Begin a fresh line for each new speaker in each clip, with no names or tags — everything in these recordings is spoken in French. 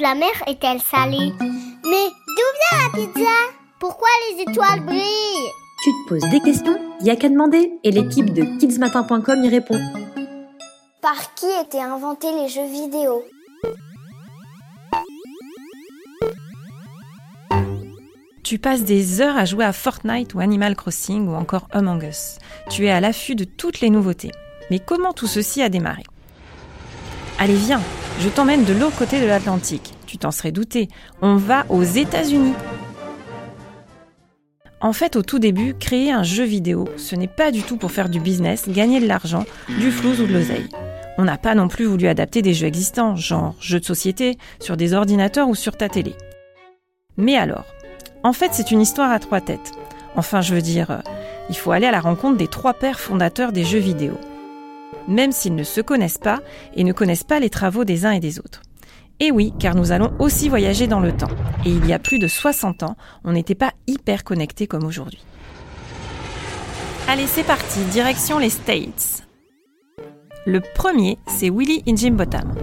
de la mer est-elle salée Mais d'où vient la pizza? Pourquoi les étoiles brillent?
Tu te poses des questions Il y a qu'à demander et l'équipe de kidsmatin.com y répond.
Par qui étaient inventés les jeux vidéo?
Tu passes des heures à jouer à Fortnite ou Animal Crossing ou encore Among Us. Tu es à l'affût de toutes les nouveautés. Mais comment tout ceci a démarré? Allez, viens, je t'emmène de l'autre côté de l'Atlantique. Tu t'en serais douté. On va aux États-Unis. En fait, au tout début, créer un jeu vidéo, ce n'est pas du tout pour faire du business, gagner de l'argent, du flouze ou de l'oseille. On n'a pas non plus voulu adapter des jeux existants, genre jeux de société, sur des ordinateurs ou sur ta télé. Mais alors En fait, c'est une histoire à trois têtes. Enfin, je veux dire, euh, il faut aller à la rencontre des trois pères fondateurs des jeux vidéo. Même s'ils ne se connaissent pas et ne connaissent pas les travaux des uns et des autres. Et oui, car nous allons aussi voyager dans le temps. Et il y a plus de 60 ans, on n'était pas hyper connectés comme aujourd'hui. Allez, c'est parti, direction les States. Le premier, c'est Willie Bottom.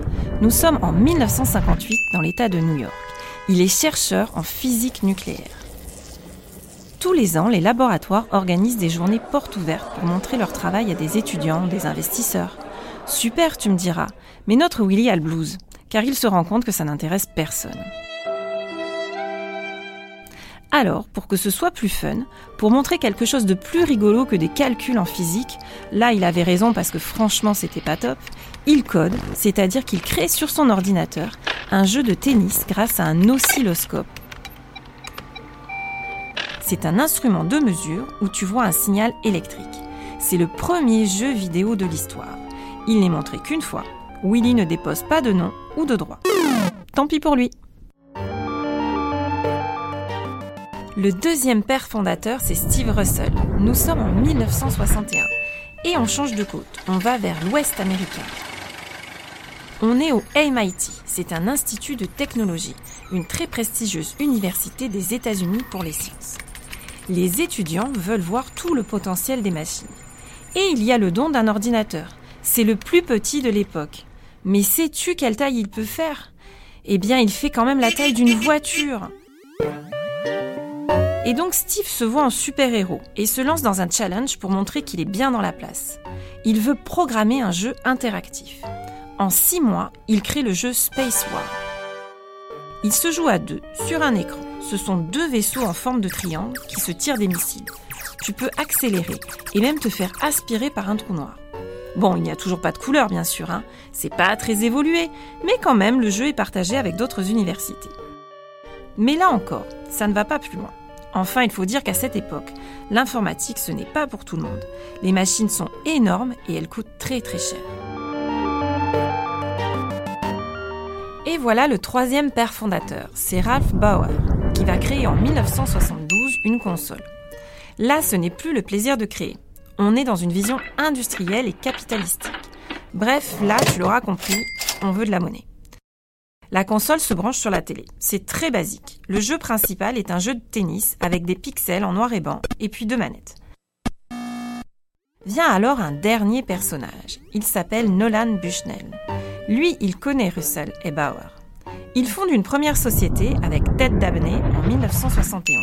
Nous sommes en 1958 dans l'État de New York. Il est chercheur en physique nucléaire. Tous les ans, les laboratoires organisent des journées portes ouvertes pour montrer leur travail à des étudiants, des investisseurs. Super, tu me diras, mais notre Willy a le blues car il se rend compte que ça n'intéresse personne. Alors, pour que ce soit plus fun, pour montrer quelque chose de plus rigolo que des calculs en physique, là il avait raison parce que franchement c'était pas top, il code, c'est-à-dire qu'il crée sur son ordinateur un jeu de tennis grâce à un oscilloscope. C'est un instrument de mesure où tu vois un signal électrique. C'est le premier jeu vidéo de l'histoire. Il n'est montré qu'une fois, Willy ne dépose pas de nom ou de droit. Tant pis pour lui. Le deuxième père fondateur, c'est Steve Russell. Nous sommes en 1961 et on change de côte. On va vers l'ouest américain. On est au MIT, c'est un institut de technologie, une très prestigieuse université des États-Unis pour les sciences. Les étudiants veulent voir tout le potentiel des machines. Et il y a le don d'un ordinateur. C'est le plus petit de l'époque. Mais sais-tu quelle taille il peut faire? Eh bien, il fait quand même la taille d'une voiture. Et donc Steve se voit en super-héros et se lance dans un challenge pour montrer qu'il est bien dans la place. Il veut programmer un jeu interactif. En six mois, il crée le jeu Space War. Il se joue à deux, sur un écran. Ce sont deux vaisseaux en forme de triangle qui se tirent des missiles. Tu peux accélérer et même te faire aspirer par un trou noir. Bon, il n'y a toujours pas de couleur, bien sûr, hein. c'est pas très évolué, mais quand même, le jeu est partagé avec d'autres universités. Mais là encore, ça ne va pas plus loin. Enfin, il faut dire qu'à cette époque, l'informatique, ce n'est pas pour tout le monde. Les machines sont énormes et elles coûtent très très cher. Et voilà le troisième père fondateur, c'est Ralph Bauer, qui va créer en 1972 une console. Là, ce n'est plus le plaisir de créer, on est dans une vision industrielle et capitalistique. Bref, là, tu l'auras compris, on veut de la monnaie. La console se branche sur la télé. C'est très basique. Le jeu principal est un jeu de tennis avec des pixels en noir et blanc et puis deux manettes. Vient alors un dernier personnage. Il s'appelle Nolan Bushnell. Lui, il connaît Russell et Bauer. Ils fondent une première société avec Ted Dabney en 1971.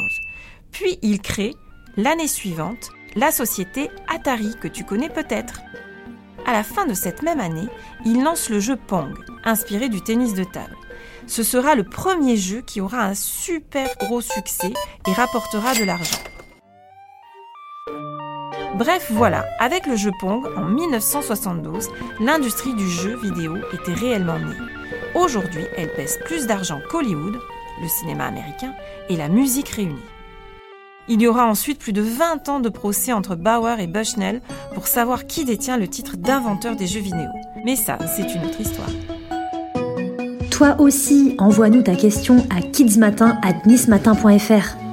Puis ils créent, l'année suivante, la société Atari que tu connais peut-être. À la fin de cette même année, il lance le jeu Pong, inspiré du tennis de table. Ce sera le premier jeu qui aura un super gros succès et rapportera de l'argent. Bref, voilà, avec le jeu Pong, en 1972, l'industrie du jeu vidéo était réellement née. Aujourd'hui, elle pèse plus d'argent qu'Hollywood, le cinéma américain, et la musique réunie. Il y aura ensuite plus de 20 ans de procès entre Bauer et Bushnell pour savoir qui détient le titre d'inventeur des jeux vidéo. Mais ça, c'est une autre histoire.
Toi aussi, envoie-nous ta question à kidsmatin@nismatin.fr.